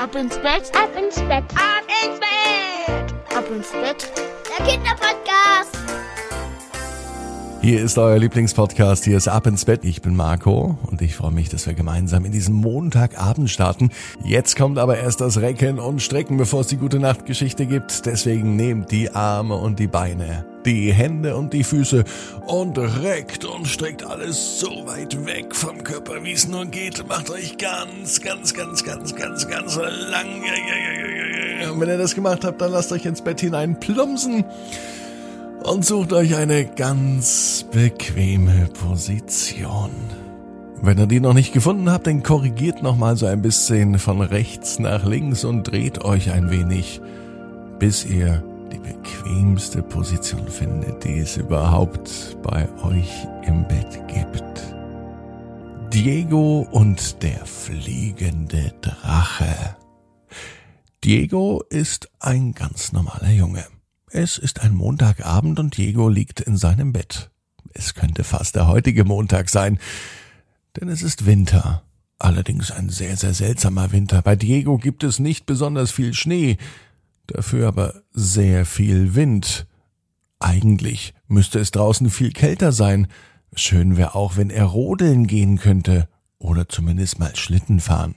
Ab ins Bett, Ab ins Bett. Ab ins Bett. ab ins Bett. Der Kinderpodcast. Hier ist euer Lieblingspodcast, hier ist Ab ins Bett. Ich bin Marco und ich freue mich, dass wir gemeinsam in diesen Montagabend starten. Jetzt kommt aber erst das Recken und Strecken, bevor es die gute Nachtgeschichte gibt. Deswegen nehmt die Arme und die Beine, die Hände und die Füße und reckt und streckt alles so weit weg vom Körper, wie es nur geht. Macht euch ganz, ganz, ganz, ganz, ganz, ganz lang. Und wenn ihr das gemacht habt, dann lasst euch ins Bett hinein plumpsen und sucht euch eine ganz bequeme Position. Wenn ihr die noch nicht gefunden habt, dann korrigiert noch mal so ein bisschen von rechts nach links und dreht euch ein wenig, bis ihr die bequemste Position findet, die es überhaupt bei euch im Bett gibt. Diego und der fliegende Drache. Diego ist ein ganz normaler Junge. Es ist ein Montagabend und Diego liegt in seinem Bett. Es könnte fast der heutige Montag sein, denn es ist Winter. Allerdings ein sehr, sehr seltsamer Winter. Bei Diego gibt es nicht besonders viel Schnee, dafür aber sehr viel Wind. Eigentlich müsste es draußen viel kälter sein. Schön wäre auch, wenn er rodeln gehen könnte oder zumindest mal Schlitten fahren.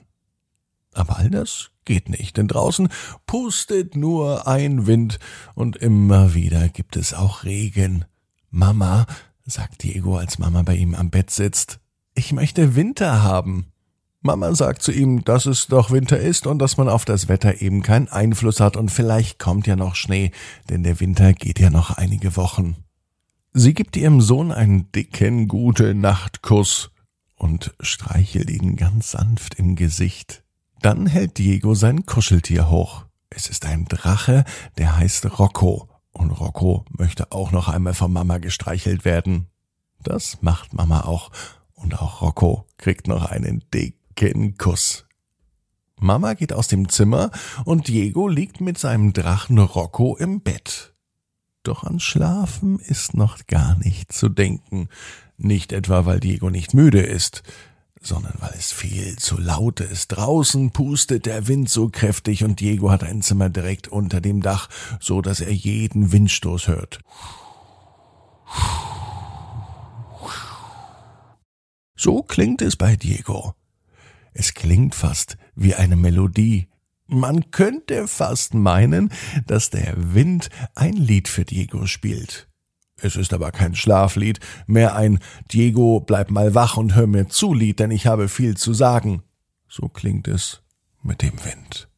Aber all das geht nicht, denn draußen pustet nur ein Wind und immer wieder gibt es auch Regen. Mama, sagt Diego, als Mama bei ihm am Bett sitzt, ich möchte Winter haben. Mama sagt zu ihm, dass es doch Winter ist und dass man auf das Wetter eben keinen Einfluss hat und vielleicht kommt ja noch Schnee, denn der Winter geht ja noch einige Wochen. Sie gibt ihrem Sohn einen dicken gute Nachtkuss und streichelt ihn ganz sanft im Gesicht. Dann hält Diego sein Kuscheltier hoch. Es ist ein Drache, der heißt Rocco. Und Rocco möchte auch noch einmal von Mama gestreichelt werden. Das macht Mama auch. Und auch Rocco kriegt noch einen dicken Kuss. Mama geht aus dem Zimmer und Diego liegt mit seinem Drachen Rocco im Bett. Doch an Schlafen ist noch gar nicht zu denken. Nicht etwa, weil Diego nicht müde ist sondern weil es viel zu laut ist. Draußen pustet der Wind so kräftig und Diego hat ein Zimmer direkt unter dem Dach, so dass er jeden Windstoß hört. So klingt es bei Diego. Es klingt fast wie eine Melodie. Man könnte fast meinen, dass der Wind ein Lied für Diego spielt. Es ist aber kein Schlaflied, mehr ein Diego, bleib mal wach und hör mir zu Lied, denn ich habe viel zu sagen. So klingt es mit dem Wind.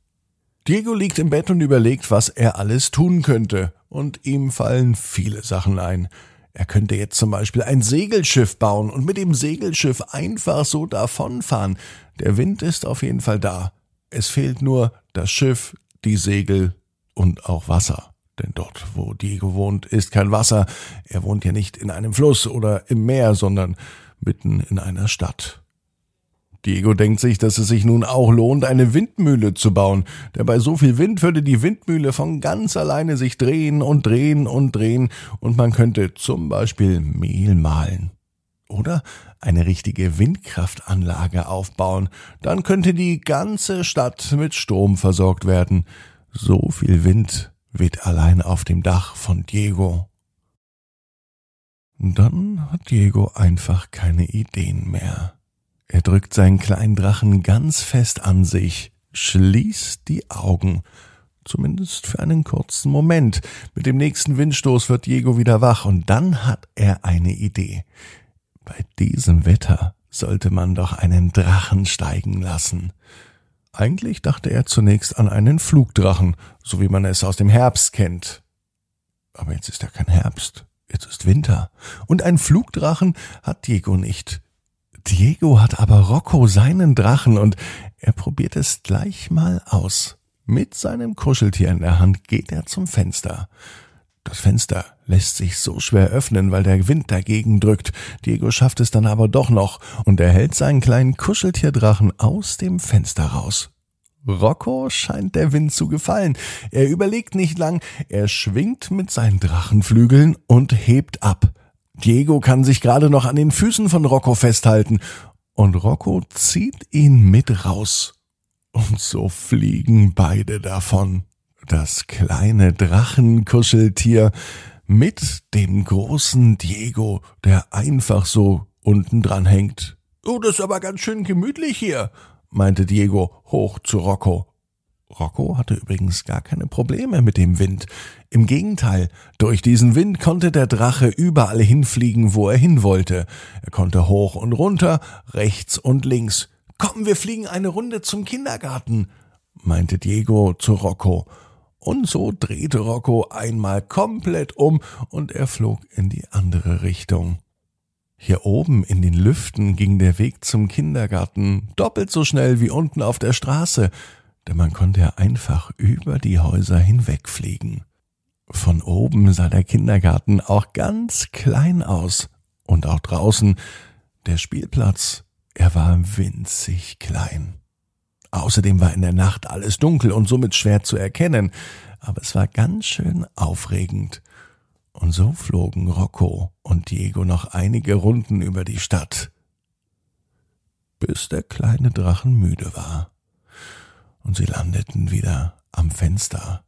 Diego liegt im Bett und überlegt, was er alles tun könnte, und ihm fallen viele Sachen ein. Er könnte jetzt zum Beispiel ein Segelschiff bauen und mit dem Segelschiff einfach so davonfahren. Der Wind ist auf jeden Fall da. Es fehlt nur das Schiff, die Segel und auch Wasser. Denn dort, wo Diego wohnt, ist kein Wasser. Er wohnt ja nicht in einem Fluss oder im Meer, sondern mitten in einer Stadt. Diego denkt sich, dass es sich nun auch lohnt, eine Windmühle zu bauen, denn bei so viel Wind würde die Windmühle von ganz alleine sich drehen und drehen und drehen und man könnte zum Beispiel Mehl mahlen. Oder eine richtige Windkraftanlage aufbauen, dann könnte die ganze Stadt mit Strom versorgt werden. So viel Wind weht allein auf dem Dach von Diego. Dann hat Diego einfach keine Ideen mehr. Er drückt seinen kleinen Drachen ganz fest an sich, schließt die Augen, zumindest für einen kurzen Moment. Mit dem nächsten Windstoß wird Diego wieder wach und dann hat er eine Idee. Bei diesem Wetter sollte man doch einen Drachen steigen lassen. Eigentlich dachte er zunächst an einen Flugdrachen, so wie man es aus dem Herbst kennt. Aber jetzt ist ja kein Herbst, jetzt ist Winter. Und ein Flugdrachen hat Diego nicht. Diego hat aber Rocco seinen Drachen und er probiert es gleich mal aus. Mit seinem Kuscheltier in der Hand geht er zum Fenster. Das Fenster lässt sich so schwer öffnen, weil der Wind dagegen drückt. Diego schafft es dann aber doch noch und er hält seinen kleinen Kuscheltierdrachen aus dem Fenster raus. Rocco scheint der Wind zu gefallen. Er überlegt nicht lang, er schwingt mit seinen Drachenflügeln und hebt ab. Diego kann sich gerade noch an den Füßen von Rocco festhalten und Rocco zieht ihn mit raus. Und so fliegen beide davon. Das kleine Drachenkuscheltier mit dem großen Diego, der einfach so unten dran hängt. Oh, das ist aber ganz schön gemütlich hier, meinte Diego hoch zu Rocco. Rocco hatte übrigens gar keine Probleme mit dem Wind. Im Gegenteil, durch diesen Wind konnte der Drache überall hinfliegen, wo er hin wollte. Er konnte hoch und runter, rechts und links. Komm, wir fliegen eine Runde zum Kindergarten, meinte Diego zu Rocco. Und so drehte Rocco einmal komplett um und er flog in die andere Richtung. Hier oben in den Lüften ging der Weg zum Kindergarten doppelt so schnell wie unten auf der Straße, denn man konnte ja einfach über die Häuser hinwegfliegen. Von oben sah der Kindergarten auch ganz klein aus und auch draußen der Spielplatz, er war winzig klein. Außerdem war in der Nacht alles dunkel und somit schwer zu erkennen, aber es war ganz schön aufregend. Und so flogen Rocco und Diego noch einige Runden über die Stadt, bis der kleine Drachen müde war. Und sie landeten wieder am Fenster.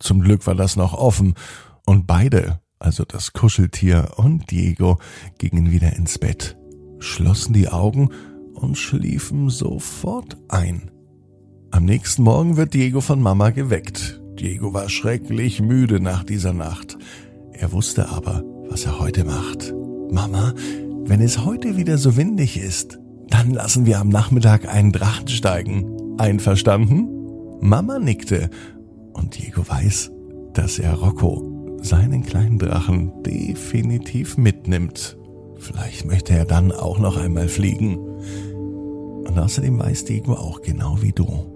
Zum Glück war das noch offen, und beide, also das Kuscheltier und Diego, gingen wieder ins Bett, schlossen die Augen und schliefen sofort ein. Am nächsten Morgen wird Diego von Mama geweckt. Diego war schrecklich müde nach dieser Nacht. Er wusste aber, was er heute macht. Mama, wenn es heute wieder so windig ist, dann lassen wir am Nachmittag einen Drachen steigen. Einverstanden? Mama nickte und Diego weiß, dass er Rocco, seinen kleinen Drachen, definitiv mitnimmt. Vielleicht möchte er dann auch noch einmal fliegen. Und außerdem weiß Diego auch genau wie du.